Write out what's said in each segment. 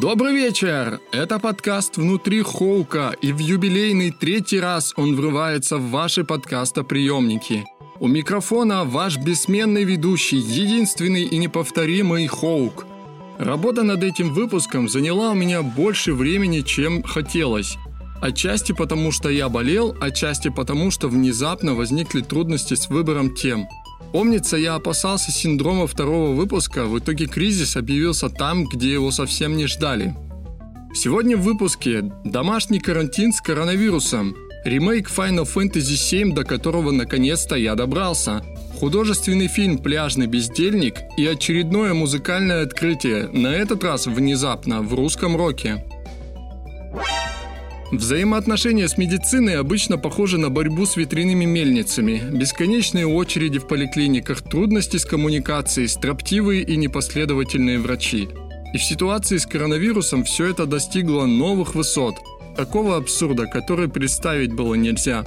Добрый вечер! Это подкаст «Внутри Хоука», и в юбилейный третий раз он врывается в ваши подкастоприемники. У микрофона ваш бессменный ведущий, единственный и неповторимый Хоук. Работа над этим выпуском заняла у меня больше времени, чем хотелось. Отчасти потому, что я болел, отчасти потому, что внезапно возникли трудности с выбором тем – Помнится, я опасался синдрома второго выпуска, в итоге кризис объявился там, где его совсем не ждали. Сегодня в выпуске домашний карантин с коронавирусом, ремейк Final Fantasy VII, до которого наконец-то я добрался, художественный фильм «Пляжный бездельник» и очередное музыкальное открытие, на этот раз внезапно в русском роке. Взаимоотношения с медициной обычно похожи на борьбу с ветряными мельницами. Бесконечные очереди в поликлиниках, трудности с коммуникацией, строптивые и непоследовательные врачи. И в ситуации с коронавирусом все это достигло новых высот. Такого абсурда, который представить было нельзя.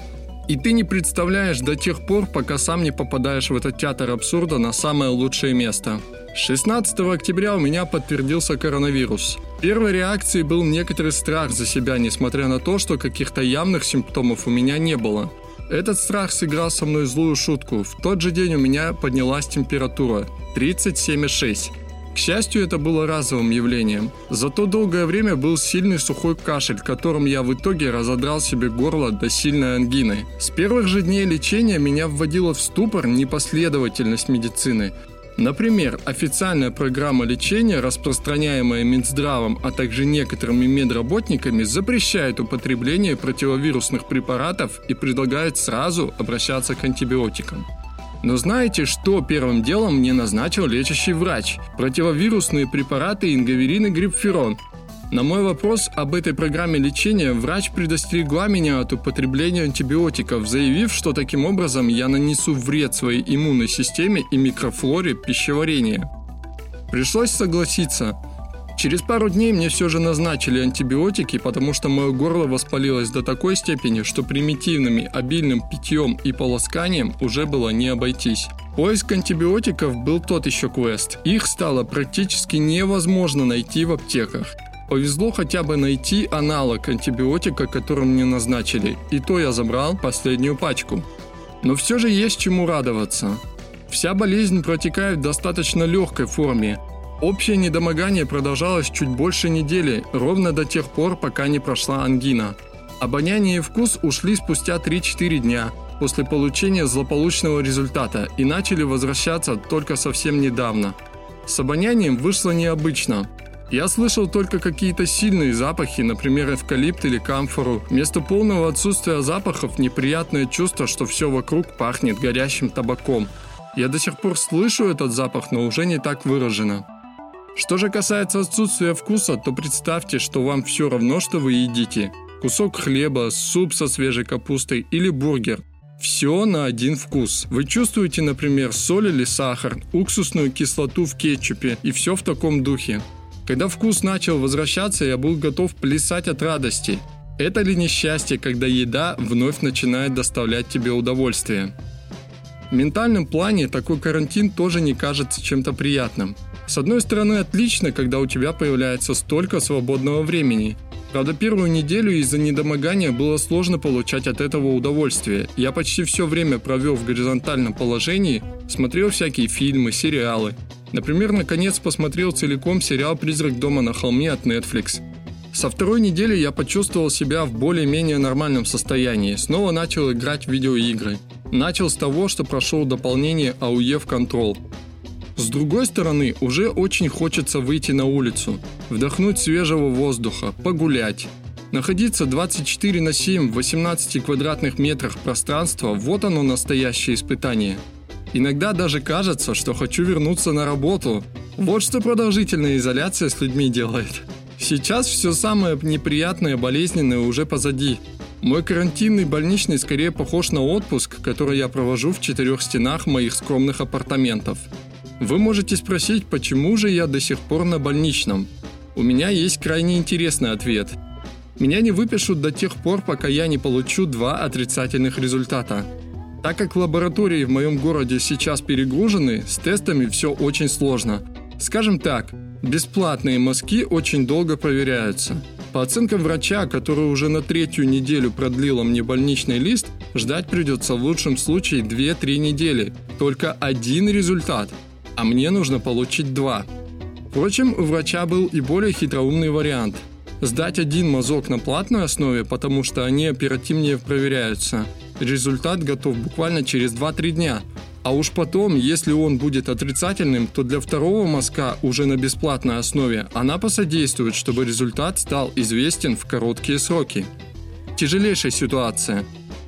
И ты не представляешь до тех пор, пока сам не попадаешь в этот театр абсурда на самое лучшее место. 16 октября у меня подтвердился коронавирус. Первой реакцией был некоторый страх за себя, несмотря на то, что каких-то явных симптомов у меня не было. Этот страх сыграл со мной злую шутку. В тот же день у меня поднялась температура 37,6. К счастью, это было разовым явлением. Зато долгое время был сильный сухой кашель, которым я в итоге разодрал себе горло до сильной ангины. С первых же дней лечения меня вводила в ступор непоследовательность медицины. Например, официальная программа лечения, распространяемая Минздравом, а также некоторыми медработниками, запрещает употребление противовирусных препаратов и предлагает сразу обращаться к антибиотикам. Но знаете, что первым делом мне назначил лечащий врач? Противовирусные препараты ингаверин и грипферон – на мой вопрос об этой программе лечения врач предостерегла меня от употребления антибиотиков, заявив, что таким образом я нанесу вред своей иммунной системе и микрофлоре пищеварения. Пришлось согласиться. Через пару дней мне все же назначили антибиотики, потому что мое горло воспалилось до такой степени, что примитивными обильным питьем и полосканием уже было не обойтись. Поиск антибиотиков был тот еще квест. Их стало практически невозможно найти в аптеках. Повезло хотя бы найти аналог антибиотика, который мне назначили, и то я забрал последнюю пачку. Но все же есть чему радоваться. Вся болезнь протекает в достаточно легкой форме. Общее недомогание продолжалось чуть больше недели, ровно до тех пор, пока не прошла ангина. Обоняние и вкус ушли спустя 3-4 дня после получения злополучного результата и начали возвращаться только совсем недавно. С обонянием вышло необычно. Я слышал только какие-то сильные запахи, например, эвкалипт или камфору. Вместо полного отсутствия запахов неприятное чувство, что все вокруг пахнет горящим табаком. Я до сих пор слышу этот запах, но уже не так выражено. Что же касается отсутствия вкуса, то представьте, что вам все равно, что вы едите. Кусок хлеба, суп со свежей капустой или бургер. Все на один вкус. Вы чувствуете, например, соль или сахар, уксусную кислоту в кетчупе и все в таком духе. Когда вкус начал возвращаться, я был готов плясать от радости. Это ли несчастье, когда еда вновь начинает доставлять тебе удовольствие? В ментальном плане такой карантин тоже не кажется чем-то приятным. С одной стороны, отлично, когда у тебя появляется столько свободного времени. Правда, первую неделю из-за недомогания было сложно получать от этого удовольствие. Я почти все время провел в горизонтальном положении, смотрел всякие фильмы, сериалы. Например, наконец посмотрел целиком сериал «Призрак дома на холме» от Netflix. Со второй недели я почувствовал себя в более-менее нормальном состоянии. Снова начал играть в видеоигры. Начал с того, что прошел дополнение AUE Control. С другой стороны, уже очень хочется выйти на улицу, вдохнуть свежего воздуха, погулять. Находиться 24 на 7 в 18 квадратных метрах пространства – вот оно настоящее испытание – Иногда даже кажется, что хочу вернуться на работу. Вот что продолжительная изоляция с людьми делает. Сейчас все самое неприятное, болезненное уже позади. Мой карантинный больничный скорее похож на отпуск, который я провожу в четырех стенах моих скромных апартаментов. Вы можете спросить, почему же я до сих пор на больничном? У меня есть крайне интересный ответ. Меня не выпишут до тех пор, пока я не получу два отрицательных результата – так как лаборатории в моем городе сейчас перегружены, с тестами все очень сложно. Скажем так, бесплатные мазки очень долго проверяются. По оценкам врача, который уже на третью неделю продлила мне больничный лист, ждать придется в лучшем случае 2-3 недели. Только один результат, а мне нужно получить два. Впрочем, у врача был и более хитроумный вариант. Сдать один мазок на платной основе, потому что они оперативнее проверяются. Результат готов буквально через 2-3 дня – а уж потом, если он будет отрицательным, то для второго мазка уже на бесплатной основе она посодействует, чтобы результат стал известен в короткие сроки. Тяжелейшая ситуация.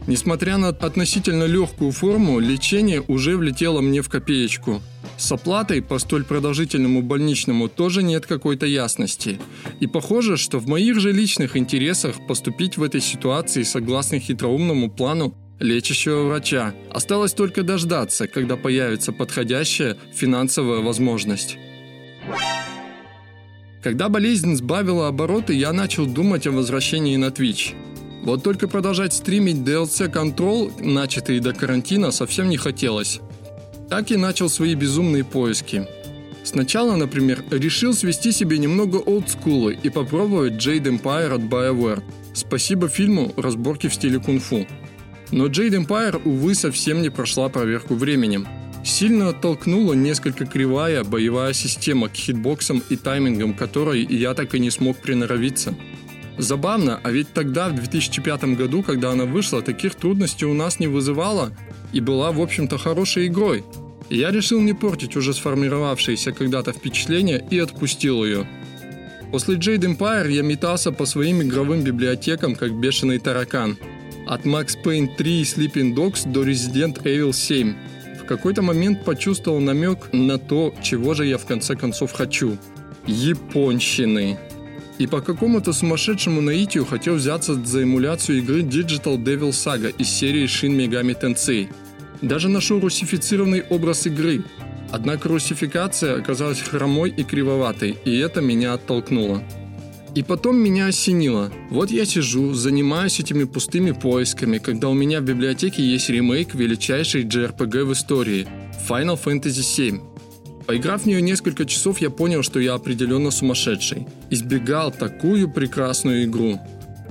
Несмотря на относительно легкую форму, лечение уже влетело мне в копеечку. С оплатой по столь продолжительному больничному тоже нет какой-то ясности. И похоже, что в моих же личных интересах поступить в этой ситуации согласно хитроумному плану лечащего врача. Осталось только дождаться, когда появится подходящая финансовая возможность. Когда болезнь сбавила обороты, я начал думать о возвращении на Twitch. Вот только продолжать стримить DLC Control, начатый до карантина, совсем не хотелось. Так и начал свои безумные поиски. Сначала, например, решил свести себе немного олдскула и попробовать Jade Empire от BioWare. Спасибо фильму разборки в стиле кунг-фу. Но Jade Empire, увы, совсем не прошла проверку временем. Сильно оттолкнула несколько кривая боевая система к хитбоксам и таймингам которой я так и не смог приноровиться. Забавно, а ведь тогда, в 2005 году, когда она вышла, таких трудностей у нас не вызывала и была, в общем-то, хорошей игрой. Я решил не портить уже сформировавшееся когда-то впечатление и отпустил ее. После Jade Empire я метался по своим игровым библиотекам, как бешеный таракан – от Max Payne 3 и Sleeping Dogs до Resident Evil 7. В какой-то момент почувствовал намек на то, чего же я в конце концов хочу. Японщины. И по какому-то сумасшедшему наитию хотел взяться за эмуляцию игры Digital Devil Saga из серии Shin Megami Tensei. Даже нашел русифицированный образ игры. Однако русификация оказалась хромой и кривоватой, и это меня оттолкнуло. И потом меня осенило. Вот я сижу, занимаюсь этими пустыми поисками, когда у меня в библиотеке есть ремейк величайшей JRPG в истории – Final Fantasy VII. Поиграв в нее несколько часов, я понял, что я определенно сумасшедший. Избегал такую прекрасную игру.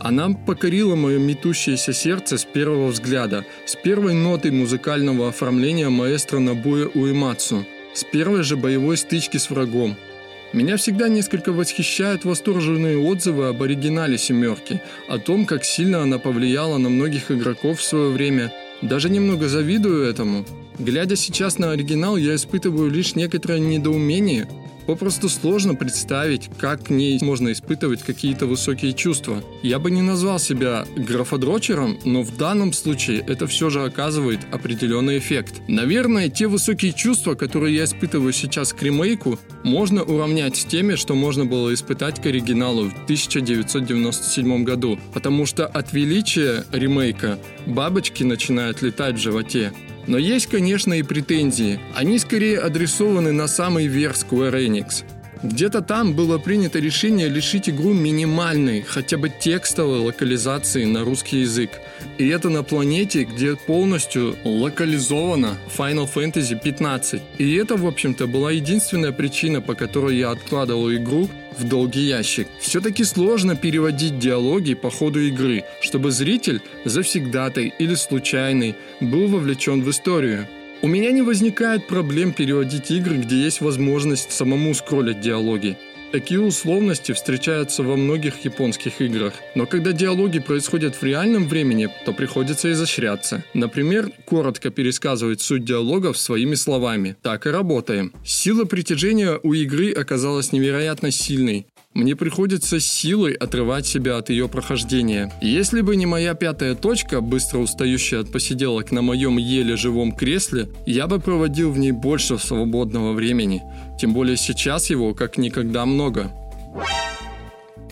Она покорила мое метущееся сердце с первого взгляда, с первой нотой музыкального оформления маэстро Набуя Уэмацу, с первой же боевой стычки с врагом – меня всегда несколько восхищают восторженные отзывы об оригинале «семерки», о том, как сильно она повлияла на многих игроков в свое время. Даже немного завидую этому. Глядя сейчас на оригинал, я испытываю лишь некоторое недоумение – Попросту сложно представить, как к ней можно испытывать какие-то высокие чувства. Я бы не назвал себя графодрочером, но в данном случае это все же оказывает определенный эффект. Наверное, те высокие чувства, которые я испытываю сейчас к ремейку, можно уравнять с теми, что можно было испытать к оригиналу в 1997 году. Потому что от величия ремейка бабочки начинают летать в животе. Но есть, конечно, и претензии. Они скорее адресованы на самый верх Square Enix. Где-то там было принято решение лишить игру минимальной, хотя бы текстовой локализации на русский язык. И это на планете, где полностью локализовано Final Fantasy 15. И это, в общем-то, была единственная причина, по которой я откладывал игру в долгий ящик. Все-таки сложно переводить диалоги по ходу игры, чтобы зритель, завсегдатый или случайный, был вовлечен в историю. У меня не возникает проблем переводить игры, где есть возможность самому скроллить диалоги. Такие условности встречаются во многих японских играх. Но когда диалоги происходят в реальном времени, то приходится изощряться. Например, коротко пересказывать суть диалогов своими словами. Так и работаем. Сила притяжения у игры оказалась невероятно сильной. Мне приходится силой отрывать себя от ее прохождения. Если бы не моя пятая точка, быстро устающая от посиделок на моем еле живом кресле, я бы проводил в ней больше свободного времени. Тем более сейчас его как никогда много.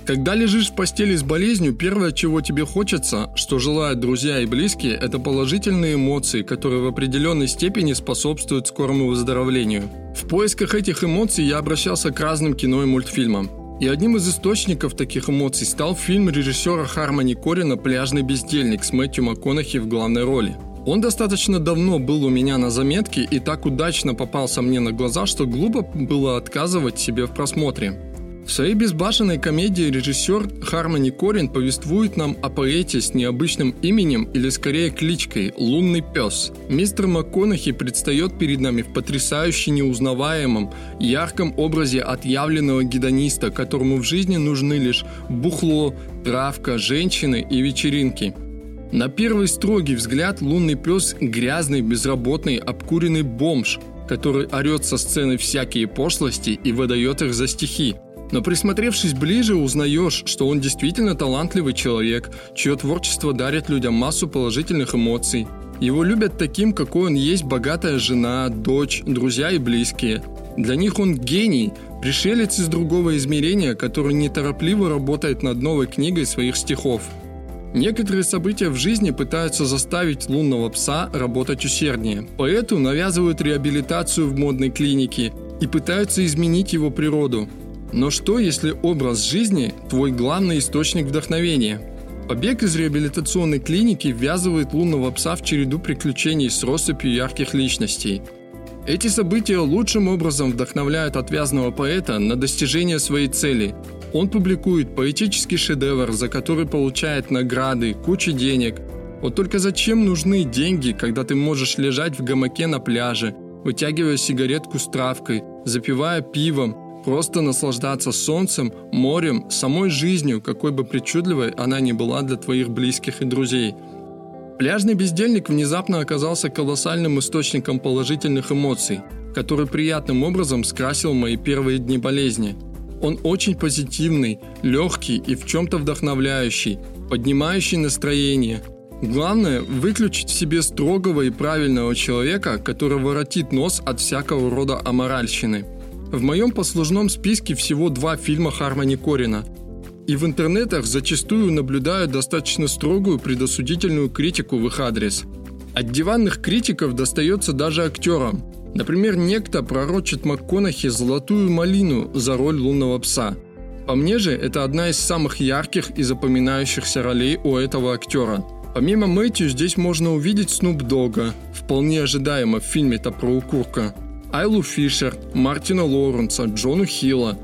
Когда лежишь в постели с болезнью, первое, чего тебе хочется, что желают друзья и близкие, это положительные эмоции, которые в определенной степени способствуют скорому выздоровлению. В поисках этих эмоций я обращался к разным кино и мультфильмам. И одним из источников таких эмоций стал фильм режиссера Хармони Корина «Пляжный бездельник» с Мэтью МакКонахи в главной роли. Он достаточно давно был у меня на заметке и так удачно попался мне на глаза, что глупо было отказывать себе в просмотре. В своей безбашенной комедии режиссер Хармони Корин повествует нам о поэте с необычным именем или скорее кличкой «Лунный пес». Мистер МакКонахи предстает перед нами в потрясающе неузнаваемом, ярком образе отъявленного гедониста, которому в жизни нужны лишь бухло, травка, женщины и вечеринки – на первый строгий взгляд лунный пес – грязный, безработный, обкуренный бомж, который орет со сцены всякие пошлости и выдает их за стихи. Но присмотревшись ближе, узнаешь, что он действительно талантливый человек, чье творчество дарит людям массу положительных эмоций. Его любят таким, какой он есть богатая жена, дочь, друзья и близкие. Для них он гений, пришелец из другого измерения, который неторопливо работает над новой книгой своих стихов – Некоторые события в жизни пытаются заставить лунного пса работать усерднее. Поэту навязывают реабилитацию в модной клинике и пытаются изменить его природу. Но что, если образ жизни – твой главный источник вдохновения? Побег из реабилитационной клиники ввязывает лунного пса в череду приключений с россыпью ярких личностей. Эти события лучшим образом вдохновляют отвязного поэта на достижение своей цели – он публикует поэтический шедевр, за который получает награды, кучу денег. Вот только зачем нужны деньги, когда ты можешь лежать в гамаке на пляже, вытягивая сигаретку с травкой, запивая пивом, просто наслаждаться солнцем, морем, самой жизнью, какой бы причудливой она ни была для твоих близких и друзей. Пляжный бездельник внезапно оказался колоссальным источником положительных эмоций, который приятным образом скрасил мои первые дни болезни – он очень позитивный, легкий и в чем-то вдохновляющий, поднимающий настроение. Главное – выключить в себе строгого и правильного человека, который воротит нос от всякого рода аморальщины. В моем послужном списке всего два фильма Хармони Корина. И в интернетах зачастую наблюдают достаточно строгую предосудительную критику в их адрес. От диванных критиков достается даже актерам – Например, некто пророчит МакКонахи золотую малину за роль лунного пса. По мне же, это одна из самых ярких и запоминающихся ролей у этого актера. Помимо Мэтью здесь можно увидеть Снуп Дога, вполне ожидаемо в фильме-то про укурка, Айлу Фишер, Мартина Лоуренса, Джону Хилла.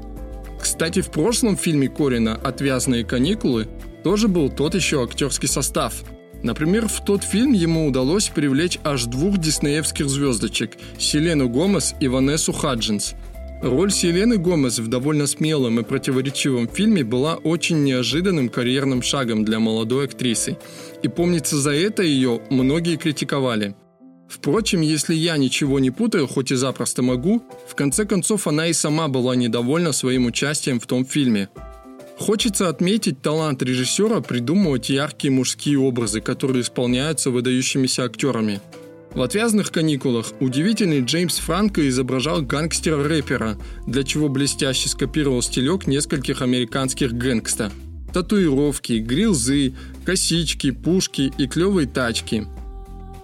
Кстати, в прошлом фильме Корина «Отвязные каникулы» тоже был тот еще актерский состав – Например, в тот фильм ему удалось привлечь аж двух диснеевских звездочек – Селену Гомес и Ванессу Хаджинс. Роль Селены Гомес в довольно смелом и противоречивом фильме была очень неожиданным карьерным шагом для молодой актрисы. И помнится, за это ее многие критиковали. Впрочем, если я ничего не путаю, хоть и запросто могу, в конце концов она и сама была недовольна своим участием в том фильме – Хочется отметить талант режиссера придумывать яркие мужские образы, которые исполняются выдающимися актерами. В «Отвязных каникулах» удивительный Джеймс Франко изображал гангстера-рэпера, для чего блестяще скопировал стилек нескольких американских гэнгста. Татуировки, грилзы, косички, пушки и клевые тачки.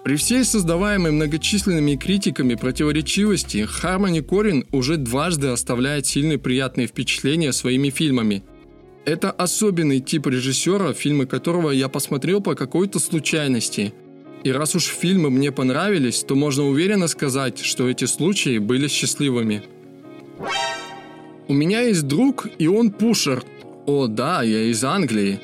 При всей создаваемой многочисленными критиками противоречивости, Хармони Корин уже дважды оставляет сильные приятные впечатления своими фильмами – это особенный тип режиссера, фильмы которого я посмотрел по какой-то случайности. И раз уж фильмы мне понравились, то можно уверенно сказать, что эти случаи были счастливыми. У меня есть друг, и он пушер. О да, я из Англии.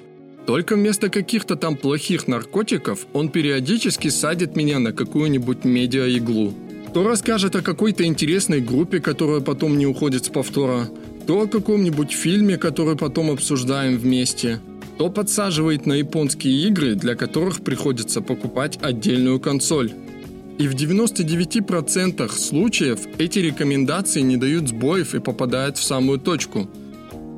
Только вместо каких-то там плохих наркотиков он периодически садит меня на какую-нибудь медиа-иглу. То расскажет о какой-то интересной группе, которая потом не уходит с повтора, то о каком-нибудь фильме, который потом обсуждаем вместе, то подсаживает на японские игры, для которых приходится покупать отдельную консоль. И в 99% случаев эти рекомендации не дают сбоев и попадают в самую точку.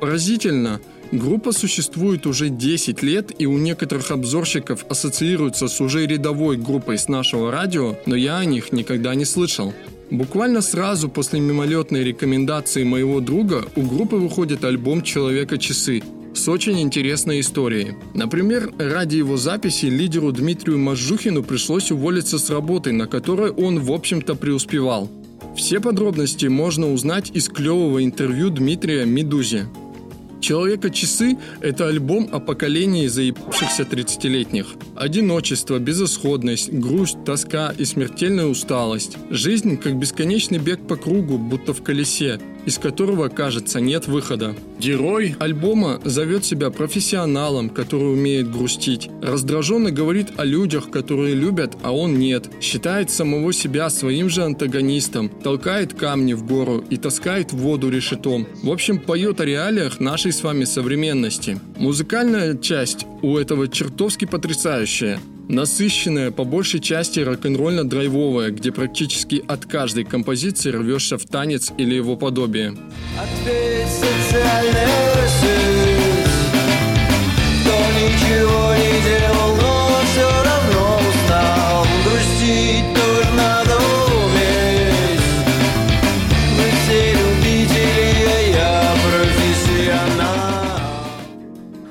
Поразительно, Группа существует уже 10 лет и у некоторых обзорщиков ассоциируется с уже рядовой группой с нашего радио, но я о них никогда не слышал. Буквально сразу после мимолетной рекомендации моего друга у группы выходит альбом «Человека-часы», с очень интересной историей. Например, ради его записи лидеру Дмитрию Мажухину пришлось уволиться с работы, на которой он, в общем-то, преуспевал. Все подробности можно узнать из клевого интервью Дмитрия Медузе. «Человека-часы» — это альбом о поколении заебавшихся 30-летних. Одиночество, безысходность, грусть, тоска и смертельная усталость. Жизнь как бесконечный бег по кругу, будто в колесе, из которого, кажется, нет выхода. Герой альбома зовет себя профессионалом, который умеет грустить. Раздраженно говорит о людях, которые любят, а он нет. Считает самого себя своим же антагонистом. Толкает камни в гору и таскает воду решетом. В общем, поет о реалиях нашей с вами современности. Музыкальная часть у этого чертовски потрясающая. Насыщенная, по большей части рок-н-ролльно-драйвовая, где практически от каждой композиции рвешься в танец или его подобие. Ответь, социальный расист, кто ничего не делал,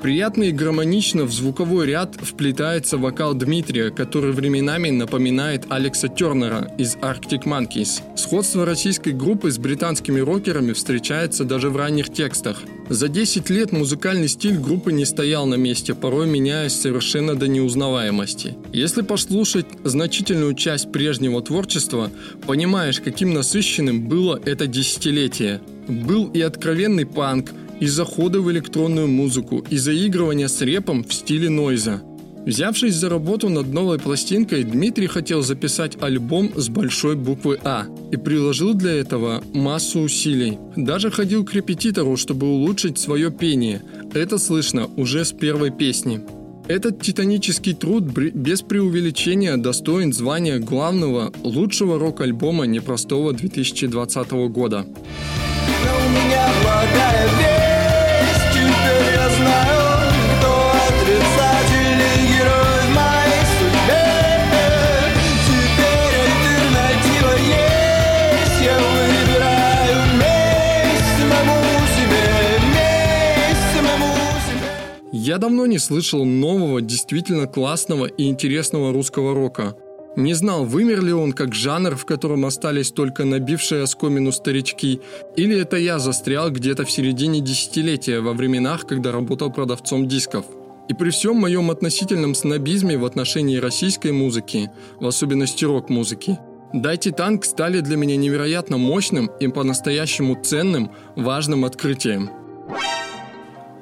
Приятно и гармонично в звуковой ряд вплетается вокал Дмитрия, который временами напоминает Алекса Тернера из Arctic Monkeys. Сходство российской группы с британскими рокерами встречается даже в ранних текстах. За 10 лет музыкальный стиль группы не стоял на месте, порой меняясь совершенно до неузнаваемости. Если послушать значительную часть прежнего творчества, понимаешь, каким насыщенным было это десятилетие. Был и откровенный панк, и заходы в электронную музыку, и заигрывания с репом в стиле нойза. Взявшись за работу над новой пластинкой, Дмитрий хотел записать альбом с большой буквы А и приложил для этого массу усилий. Даже ходил к репетитору, чтобы улучшить свое пение. Это слышно уже с первой песни. Этот титанический труд без преувеличения достоин звания главного лучшего рок-альбома непростого 2020 года. у меня Я давно не слышал нового, действительно классного и интересного русского рока – не знал, вымер ли он как жанр, в котором остались только набившие оскомину старички, или это я застрял где-то в середине десятилетия, во временах, когда работал продавцом дисков. И при всем моем относительном снобизме в отношении российской музыки, в особенности рок-музыки, «Дайте танк» стали для меня невероятно мощным и по-настоящему ценным, важным открытием.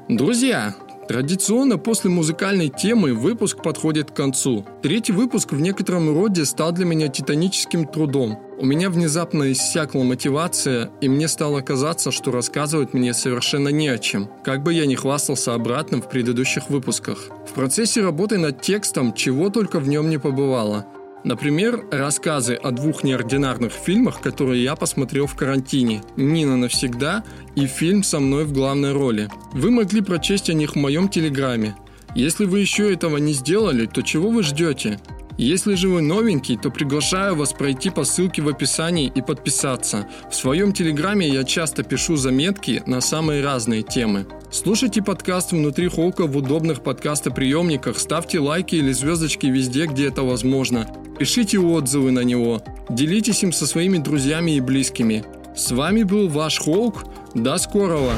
Друзья, Традиционно после музыкальной темы выпуск подходит к концу. Третий выпуск в некотором роде стал для меня титаническим трудом. У меня внезапно иссякла мотивация, и мне стало казаться, что рассказывать мне совершенно не о чем, как бы я ни хвастался обратным в предыдущих выпусках. В процессе работы над текстом чего только в нем не побывало. Например, рассказы о двух неординарных фильмах, которые я посмотрел в карантине. «Нина навсегда» и фильм со мной в главной роли. Вы могли прочесть о них в моем телеграме. Если вы еще этого не сделали, то чего вы ждете? Если же вы новенький, то приглашаю вас пройти по ссылке в описании и подписаться. В своем телеграме я часто пишу заметки на самые разные темы. Слушайте подкаст «Внутри Холка» в удобных подкастоприемниках, ставьте лайки или звездочки везде, где это возможно. Пишите отзывы на него, делитесь им со своими друзьями и близкими. С вами был ваш Холк. До скорого!